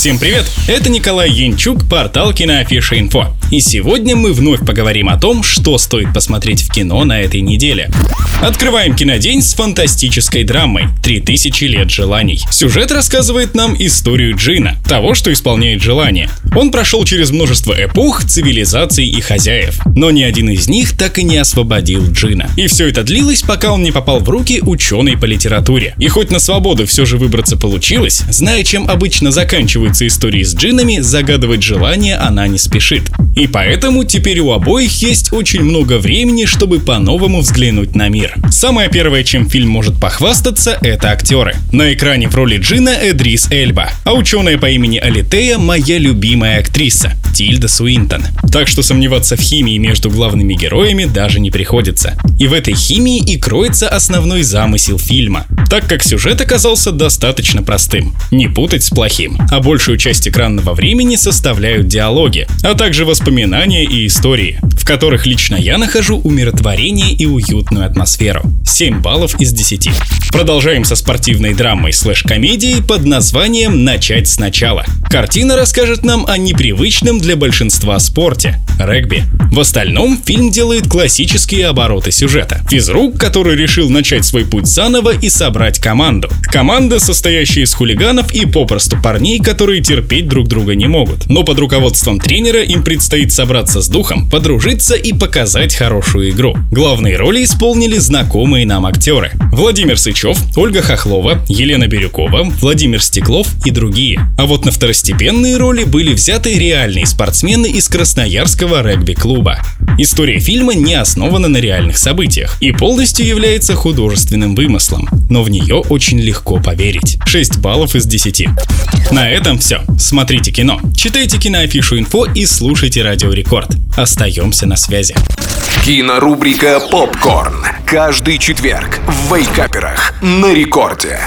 Всем привет! Это Николай Янчук, портал Киноафиша Инфо. И сегодня мы вновь поговорим о том, что стоит посмотреть в кино на этой неделе. Открываем кинодень с фантастической драмой «3000 лет желаний». Сюжет рассказывает нам историю Джина, того, что исполняет желание. Он прошел через множество эпох, цивилизаций и хозяев, но ни один из них так и не освободил Джина. И все это длилось, пока он не попал в руки ученой по литературе. И хоть на свободу все же выбраться получилось, зная, чем обычно заканчиваются истории с джинами, загадывать желание она не спешит. И поэтому теперь у обоих есть очень много времени, чтобы по-новому взглянуть на мир. Самое первое, чем фильм может похвастаться, это актеры. На экране в роли Джина Эдрис Эльба, а ученая по имени Алитея – моя любимая актриса Тильда Суинтон. Так что сомневаться в химии между главными героями даже не приходится. И в этой химии и кроется основной замысел фильма, так как сюжет оказался достаточно простым. Не путать с плохим. А большую часть экранного времени составляют диалоги, а также воспоминания и истории, в которых лично я нахожу умиротворение и уютную атмосферу. 7 баллов из 10. Продолжаем со спортивной драмой слэш-комедией под названием «Начать сначала». Картина расскажет нам о непривычном для большинства спорте – регби. В остальном фильм делает классические обороты сюжета. Физрук, который решил начать свой путь заново и собрать команду. Команда, состоящая из хулиганов и попросту парней, которые терпеть друг друга не могут. Но под руководством тренера им предстоит собраться с духом, подружиться и показать хорошую игру. Главные роли исполнили знакомые нам актеры. Владимир Сычев, Ольга Хохлова, Елена Бирюкова, Владимир Стеклов и другие. А вот на второстепенные роли были взяты реальные спортсмены из Красноярского регби-клуба. История фильма не основана на реальных событиях и полностью является художественным вымыслом, но в нее очень легко поверить. 6 баллов из 10. На этом все. Смотрите кино, читайте киноафишу инфо и слушайте Радио Рекорд. Остаемся на связи. Кинорубрика «Попкорн». Каждый четверг в Вейкаперах на рекорде.